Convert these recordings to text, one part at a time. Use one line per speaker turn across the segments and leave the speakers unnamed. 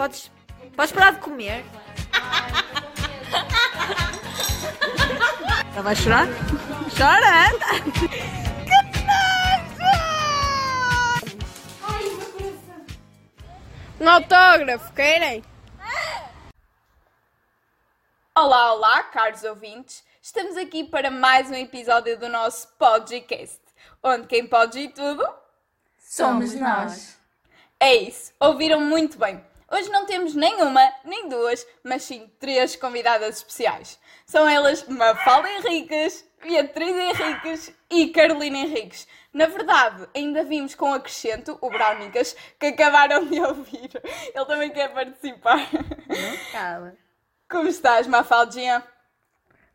Podes, podes parar de comer? Ela vai chorar? Chora! Que nojo! Um autógrafo, querem?
Olá, olá, caros ouvintes. Estamos aqui para mais um episódio do nosso podcast, onde quem pode ir tudo
somos nós.
É isso, ouviram muito bem. Hoje não temos nenhuma, nem duas, mas sim três convidadas especiais. São elas Mafalda Henriques, Beatriz Henriques e Carolina Henriques. Na verdade, ainda vimos com acrescento o Brownicas, que acabaram de ouvir. Ele também quer participar.
Não cala.
Como estás, Mafaldinha?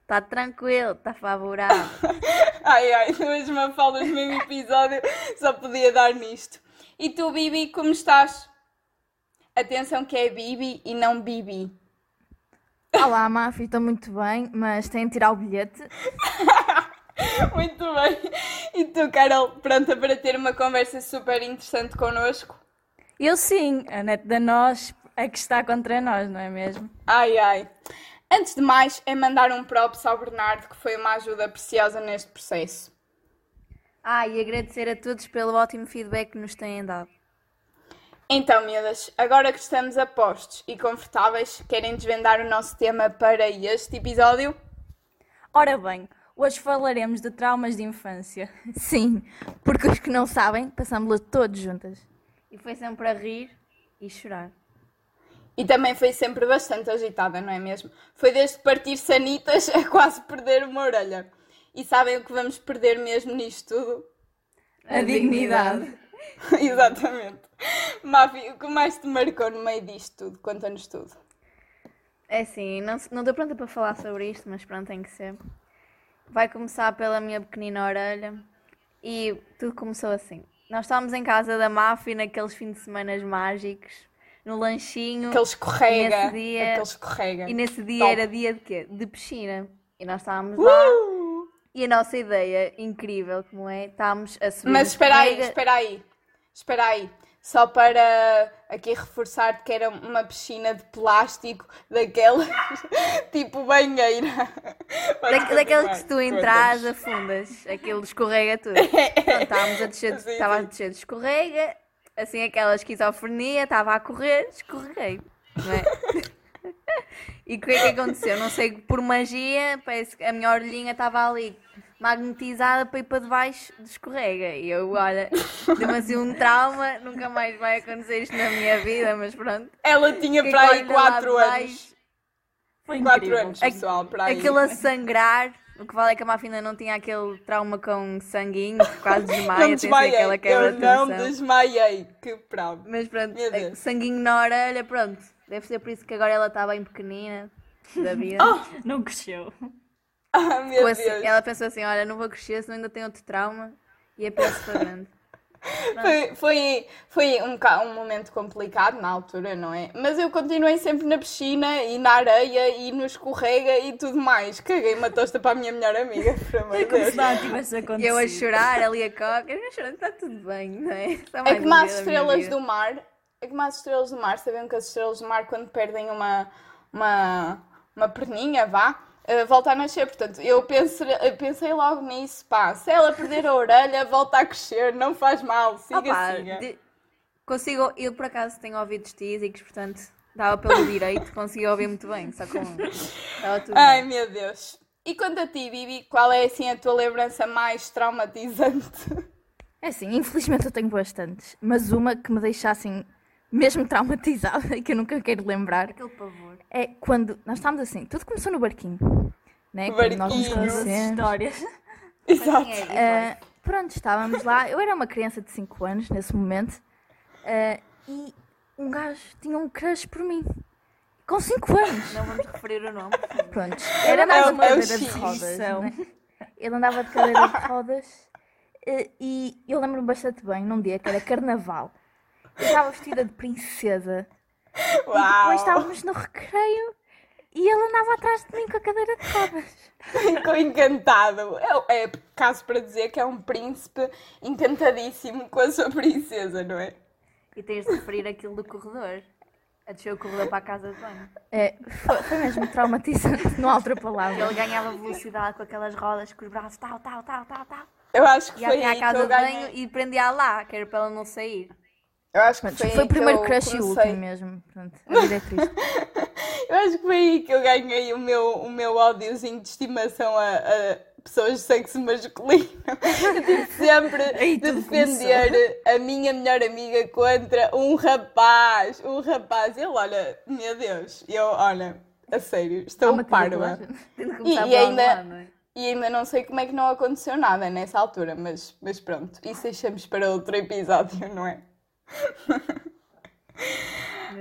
Está tranquilo, está favorável.
ai ai, duas Mafaldas no mesmo episódio, só podia dar nisto. E tu, Bibi, como estás? Atenção que é Bibi e não Bibi.
Olá, Mafi, estou muito bem, mas tenho de tirar o bilhete.
muito bem. E tu, Carol, pronta para ter uma conversa super interessante connosco?
Eu sim, a net da nós é que está contra nós, não é mesmo?
Ai ai. Antes de mais, é mandar um props ao Bernardo, que foi uma ajuda preciosa neste processo.
Ah, e agradecer a todos pelo ótimo feedback que nos têm dado.
Então, miúdas, agora que estamos a postos e confortáveis, querem desvendar o nosso tema para este episódio?
Ora bem, hoje falaremos de traumas de infância.
Sim, porque os que não sabem, passamos-los todos juntas. E foi sempre a rir e chorar.
E também foi sempre bastante agitada, não é mesmo? Foi desde partir sanitas a quase perder uma orelha. E sabem o que vamos perder mesmo nisto tudo?
A, a dignidade. dignidade.
Exatamente. Mafi, o que mais te marcou no meio disto tudo? Conta-nos tudo.
É assim, não, não estou pronta para falar sobre isto, mas pronto, tem que ser. Vai começar pela minha pequenina orelha e tudo começou assim. Nós estávamos em casa da Mafi naqueles fins de semana mágicos, no lanchinho.
Aquele escorrega.
E nesse dia,
aquele escorrega.
E nesse dia Top. era dia de quê? De piscina. E nós estávamos uh! lá. E a nossa ideia, incrível como é, estávamos a subir.
Mas espera aí, espera aí. Espera aí, só para aqui reforçar que era uma piscina de plástico daquela tipo banheira.
Da, daquelas que se tu entras, afundas, aquilo escorrega tudo. Então, estávamos a descer, sim, estava sim. a descer de escorrega, assim aquela esquizofrenia, estava a correr, escorreguei. É? E o que é que aconteceu? Não sei, por magia, parece que a minha orelhinha estava ali magnetizada para ir para debaixo de escorrega. E eu, olha, deu-me assim um trauma, nunca mais vai acontecer isto na minha vida, mas pronto.
Ela tinha para aí 4 anos. Foi 4 anos, pessoal, para aí.
Aquilo a sangrar. O que vale é que a Mafina não tinha aquele trauma com sanguinho, quase desmaia,
não desmaiei, aquela quebra eu não desmaiei, que bravo.
Mas pronto, sanguinho na orelha, pronto. Deve ser por isso que agora ela está bem pequenina da vida.
Oh, não cresceu.
Ah, meu assim, Deus.
Ela pensou assim: olha, não vou crescer, senão ainda tenho outro trauma. E é grande.
Foi, foi, foi um, um momento complicado na altura, não é? Mas eu continuei sempre na piscina e na areia e no escorrega e tudo mais. Caguei uma tosta para a minha melhor amiga, por amor de Deus.
Eu a chorar ali a coca, eu chorando, está tudo bem, não é?
É como as estrelas do mar. É como as estrelas do mar. Sabem que as estrelas do mar, quando perdem uma, uma, uma perninha, vá, uh, volta a nascer. Portanto, eu pensei, pensei logo nisso, pá, se ela perder a orelha, volta a crescer, não faz mal, siga, Opa, siga. De...
Consigo, eu por acaso tenho ouvidos tísicos, portanto, dava pelo direito, consegui ouvir muito bem, só com...
Ai, bem. meu Deus. E quanto a ti, Bibi, qual é assim a tua lembrança mais traumatizante?
É assim, infelizmente eu tenho bastantes, mas uma que me deixa assim mesmo traumatizada e que eu nunca quero lembrar.
Aquele pavor.
É quando nós estávamos assim, tudo começou no barquinho. Né?
Quando nós
nos
conhecemos.
histórias.
Exato.
Uh, pronto, estávamos lá. Eu era uma criança de 5 anos nesse momento. Uh, e um gajo tinha um crush por mim. Com 5 anos.
Não vamos referir o nome.
Pronto. Era mais é uma cadeira de rodas. Né? Ele andava de cadeira de rodas. Uh, e eu lembro-me bastante bem num dia que era carnaval. Eu estava vestida de princesa. Uau. E depois estávamos no recreio e ele andava atrás de mim com a cadeira de rodas.
Ficou encantado. É, é caso para dizer que é um príncipe encantadíssimo com a sua princesa, não é?
E tens de referir aquilo do corredor. A descer o corredor para a casa de banho.
É, foi, foi mesmo traumatizante, não há outra palavra.
Ele ganhava velocidade com aquelas rodas, com os braços, tal, tal, tal, tal, tal.
Eu acho que
Ia
foi aí
à casa
que eu
de banho
ganhei.
e prendia lá, que era para ela não sair.
Eu acho que
Mas
foi,
foi o primeiro
eu
crush e o último mesmo. Pronto, a vida é triste.
Eu acho que foi aí que eu ganhei o meu, o meu ódiozinho de estimação a, a pessoas de sexo masculino. Eu tive sempre
Aí
de defender a minha melhor amiga contra um rapaz. Um rapaz. Ele, olha, meu Deus, eu, olha, a sério, estou parva. E, e ainda,
é?
e ainda não sei como é que não aconteceu nada nessa altura, mas, mas pronto, isso deixamos para outro episódio, não é?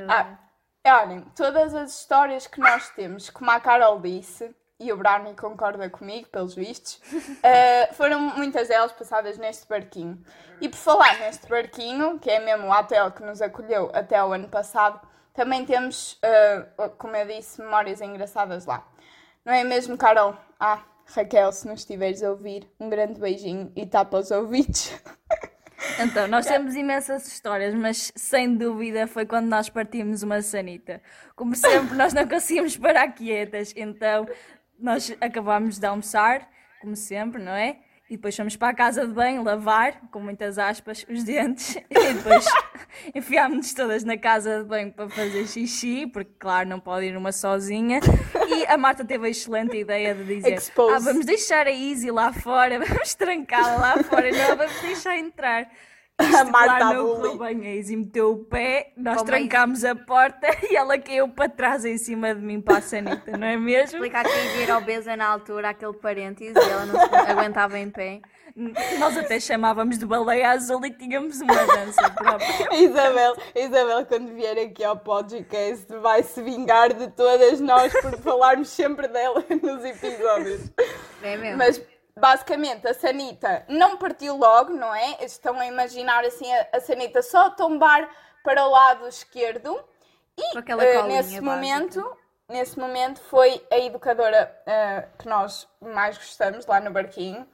Ah, olhem, todas as histórias que nós temos, como a Carol disse, e o Brownie concorda comigo, pelos vistos, eh, foram muitas delas passadas neste barquinho. E por falar neste barquinho, que é mesmo o hotel que nos acolheu até o ano passado, também temos, eh, como eu disse, memórias engraçadas lá. Não é mesmo, Carol? Ah, Raquel, se nos estiveres a ouvir, um grande beijinho e tapa os ouvidos.
Então, nós temos imensas histórias, mas sem dúvida foi quando nós partimos uma sanita. Como sempre, nós não conseguimos parar quietas, então nós acabámos de almoçar, como sempre, não é? E depois fomos para a casa de banho lavar, com muitas aspas, os dentes, e depois enfiámos-nos todas na casa de banho para fazer xixi, porque, claro, não pode ir uma sozinha. E a Marta teve a excelente ideia de dizer:
Expose.
Ah, vamos deixar a Izzy lá fora, vamos trancá-la lá fora, não, vamos deixar entrar. Isto,
A Marta
claro, não correu bem. A Izzy meteu o pé, nós
Como
trancámos a porta e ela caiu para trás em cima de mim para a sanita, não é mesmo?
Explicar que a Izzy era obesa na altura, aquele parênteses, e ela não se aguentava em pé.
Nós até chamávamos de baleia azul e tínhamos uma dança própria.
A Isabel, Isabel, quando vier aqui ao podcast, vai se vingar de todas nós por falarmos sempre dela nos episódios.
É mesmo?
Mas basicamente a Sanita não partiu logo, não é? Estão a imaginar assim a, a Sanita só tombar para o lado esquerdo e
colinha
nesse
básica.
momento, nesse momento foi a educadora eh, que nós mais gostamos lá no barquinho.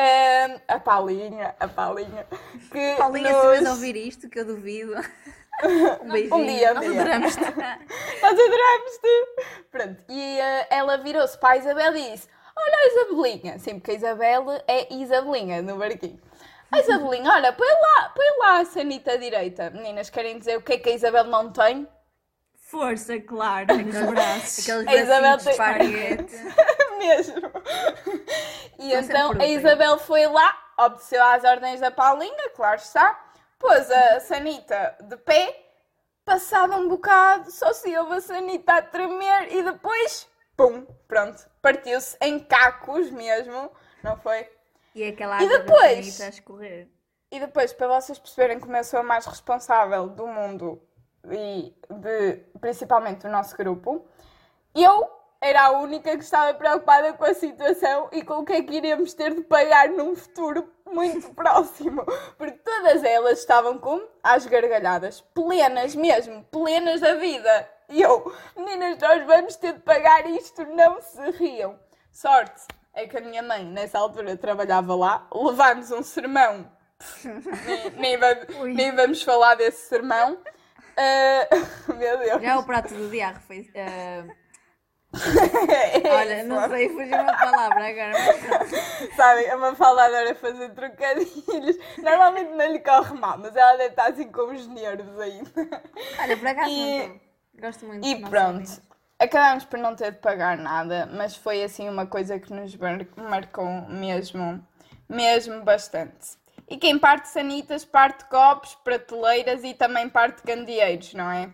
Eh, a Paulinha, a Paulinha, que
Paulinha,
nos...
se vais ouvir isto, que eu duvido. Um beijinho.
Um dia, um
Nós
dia.
adoramos-te.
Nós adorámos-te! Pronto, e eh, ela virou-se para a Isabel e disse: Olha a Isabelinha, sim, porque a Isabel é Isabelinha no barquinho. A Isabelinha, olha, põe lá, põe lá a sanita direita. Meninas, querem dizer o que é que a Isabel não tem?
Força, claro, nos braços.
Aqueles
A Isabel
bracinhos de esparguete.
Mesmo. E então a Isabel foi lá, obedeceu às ordens da Paulinha, claro está, pôs a Sanita de pé, passado um bocado, só se ouve a Sanita a tremer e depois, pum, pronto, partiu-se em cacos mesmo, não foi?
E aquela
E
água
depois?
da sanita a escorrer.
E depois, para vocês perceberem como eu sou a mais responsável do mundo e de, principalmente do nosso grupo, eu era a única que estava preocupada com a situação e com o que é que iremos ter de pagar num futuro muito próximo. Porque todas elas estavam como? Às gargalhadas. Plenas mesmo, plenas da vida. E eu, meninas, nós vamos ter de pagar isto, não se riam. Sorte é que a minha mãe, nessa altura, trabalhava lá, levar-nos um sermão nem, nem vamos, nem vamos falar desse sermão. Ah, meu Deus.
Já o prato do dia, a refe- eh,
É
Olha,
isso.
não sei, fugiu uma palavra agora. mas-
Sabem, a Mafalda adora fazer trocadilhos. Normalmente não lhe corre mal, mas ela deve estar assim com os nervos ainda.
Olha, por acaso
E-
não. Gosto muito
E pronto.
ouvintes.
Acabámos por não ter de pagar nada, mas foi assim uma coisa que nos mar- marcou mesmo, mesmo bastante. E quem parte sanitas, parte copos, prateleiras e também parte candeeiros, não é?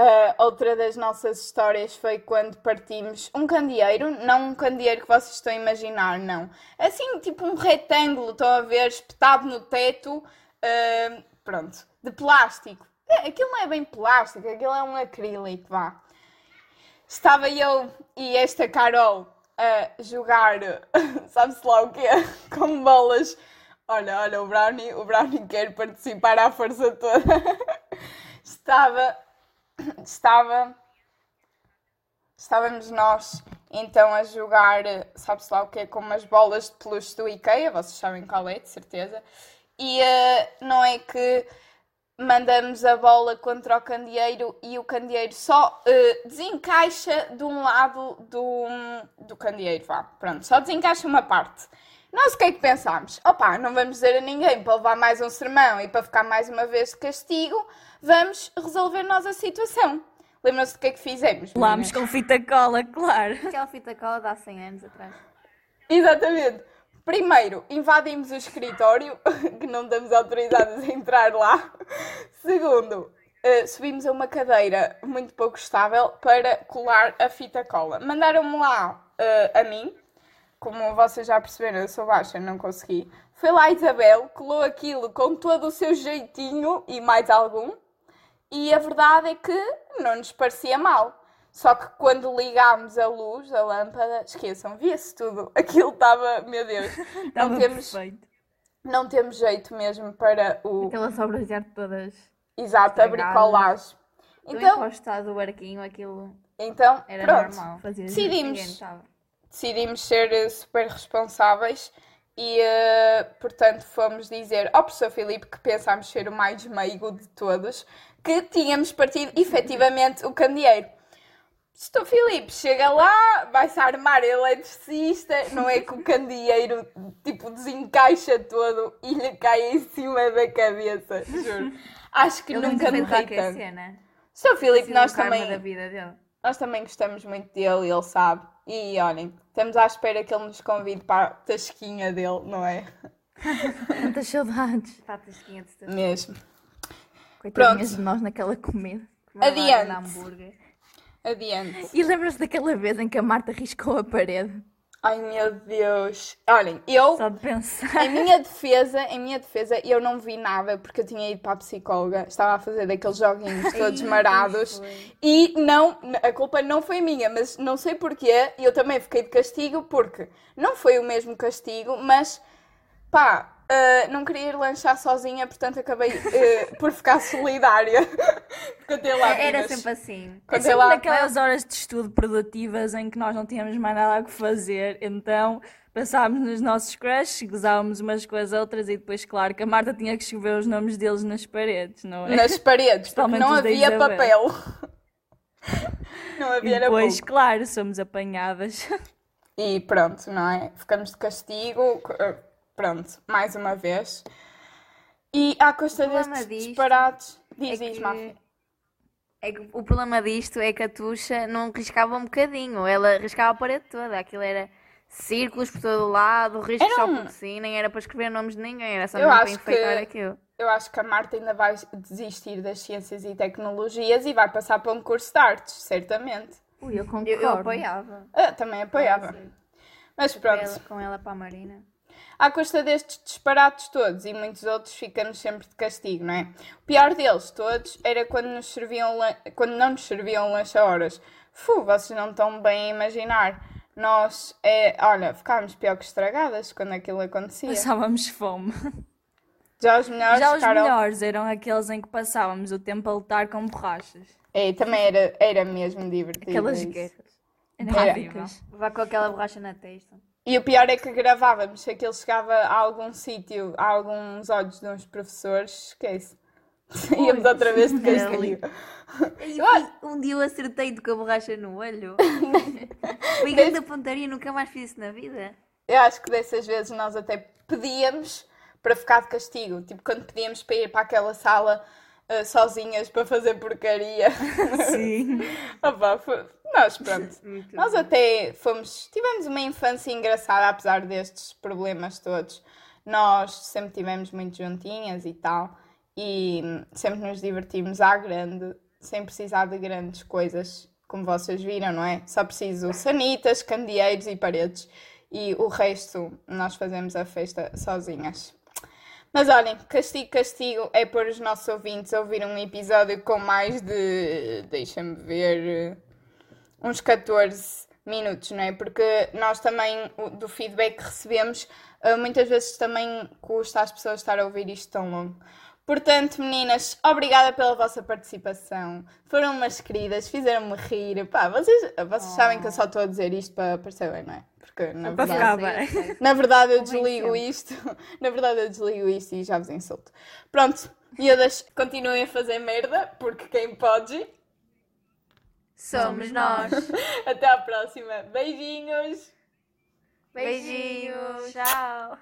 Ah, outra das nossas histórias foi quando partimos um candeeiro, não um candeeiro que vocês estão a imaginar, não. Assim, tipo um retângulo, estão a ver, espetado no teto, ah, pronto, de plástico. É, Aquilo não é bem plástico, aquilo é um acrílico, vá. Estava eu e esta Carol a jogar, sabe-se lá o quê? Com bolas. Olha, olha, o Brownie, o Brownie quer participar à força toda. Estava, estava, estávamos nós então a jogar, sabe-se lá o quê? Com umas bolas de peluche do IKEA, vocês sabem qual é, de certeza. E eh, não é que mandamos a bola contra o candeeiro e o candeeiro só uh, desencaixa de um lado do, do candeeiro, vá, pronto, só desencaixa uma parte. Nós o que é que pensámos? Opa, não vamos dizer a ninguém para levar mais um sermão e para ficar mais uma vez de castigo, vamos resolver nós a situação. Lembram-se do que é que fizemos?
Lámos com fita cola, claro.
Aquela fita cola de há 100 anos atrás.
Exatamente. Primeiro, invadimos o escritório, que não estamos autorizados a entrar lá. Segundo, uh, subimos a uma cadeira muito pouco estável para colar a fita cola. Mandaram-me lá uh, a mim, como vocês já perceberam, eu sou baixa, não consegui. Foi lá a Isabel, colou aquilo com todo o seu jeitinho e mais algum. E a verdade é que não nos parecia mal. Só que quando ligámos a luz, a lâmpada, esqueçam, via-se tudo. Aquilo estava, meu Deus,
não temos, perfeito.
não temos jeito mesmo para o.
Aquelas obras de arte todas.
Exato, a bricolagem.
Então, então do barquinho, aquilo.
Então,
era
pronto,
normal.
decidimos decidimos ser eh, super responsáveis e, uh, portanto, fomos dizer ao professor Filipe, que pensámos ser o mais meigo de todos, que tínhamos partido efetivamente o candeeiro. Estou Filipe, chega lá, vai-se armar eletricista, não é que o candeeiro tipo desencaixa todo e lhe cai em cima da cabeça, juro. Acho que
Ele
nunca me
ri
tanto.
Cena.
Sou Filipe, nós também,
da vida dele.
nós também gostamos muito dele, ele sabe. E olhem, estamos à espera que ele nos convide para a tasquinha dele, não é?
Tantas saudades.
Para a tasquinha de tudo.
Mesmo.
Coitadinhas de nós naquela comida.
Adiante. Adiante.
E lembras-te daquela vez em que a Marta riscou a parede?
Ai meu Deus. Olhem, eu.
Só de pensar.
Em minha defesa, em minha defesa, eu não vi nada porque eu tinha ido para a psicóloga, estava a fazer daqueles joguinhos todos marados e não, a culpa não foi minha, mas não sei porquê, eu também fiquei de castigo porque não foi o mesmo castigo, mas pá, Uh, não queria ir lanchar sozinha, portanto acabei uh, por ficar solidária. Contei lá
Era sempre assim.
É sempre lá... naquelas horas de estudo produtivas em que nós não tínhamos mais nada a fazer, então passávamos nos nossos crushes, gozávamos umas com as outras e depois, claro, que a Marta tinha que escrever os nomes deles nas paredes, não é?
Nas paredes, porque não havia papel. não havia
e depois, claro, somos apanhadas.
E pronto, não é? Ficamos de castigo Pronto, mais uma vez. E à custa destes disto disparates. Diz, é diz, que...
É que o problema disto é que a Tuxa não riscava um bocadinho, ela riscava a parede toda. Aquilo era círculos por todo o lado, riscos era um... só por si, nem era para escrever nomes de ninguém, era só para enfeitar que... aquilo.
Eu acho que a Marta ainda vai desistir das ciências e tecnologias e vai passar para um curso de artes, certamente.
Ui, eu concordo. Eu, eu apoiava.
Eu também apoiava. Mas pronto. Com
ela, com ela para a Marina.
À custa destes disparates todos e muitos outros, ficamos sempre de castigo, não é? O pior deles todos era quando, nos serviam quando não nos serviam lanche a horas. Fu, vocês não estão bem a imaginar. Nós, é, olha, ficávamos pior que estragadas quando aquilo acontecia.
Passávamos fome.
Já os melhores,
Já os ficaram... melhores eram aqueles em que passávamos o tempo a lutar com borrachas.
É, também era, era mesmo divertido.
Aquelas guerras. Era Vá com aquela borracha na testa.
E o pior é que gravávamos, se aquilo chegava a algum sítio, a alguns olhos de uns professores, esquece. Íamos outra vez de castigo.
Um dia eu acertei-te com a borracha no olho. Fui grande pontaria nunca mais fiz isso na vida.
Eu acho que dessas vezes nós até pedíamos para ficar de castigo. Tipo, quando pedíamos para ir para aquela sala uh, sozinhas para fazer porcaria.
Sim.
Opa, foi... Nós, pronto. Nós até fomos. Tivemos uma infância engraçada, apesar destes problemas todos. Nós sempre tivemos muito juntinhas e tal. E sempre nos divertimos à grande, sem precisar de grandes coisas, como vocês viram, não é? Só preciso sanitas, candeeiros e paredes. E o resto nós fazemos a festa sozinhas. Mas olhem, castigo, castigo é por os nossos ouvintes ouvir um episódio com mais de. Deixa-me ver. Uns 14 minutos, não é? Porque nós também, do feedback que recebemos, eh, muitas vezes também custa às pessoas estar a ouvir isto tão longo. Portanto, meninas, obrigada pela vossa participação. Foram umas queridas, fizeram-me rir. Pá, vocês, vocês oh. sabem que eu só estou a dizer isto para parecer bem, não é? Porque na
verdade.
Na verdade eu desligo isto. Na verdade eu desligo isto e já vos insulto. Pronto, Miúdas, continuem a fazer merda, porque quem pode.
Somos nós.
Até à próxima. Beijinhos.
Beijinhos. Tchau.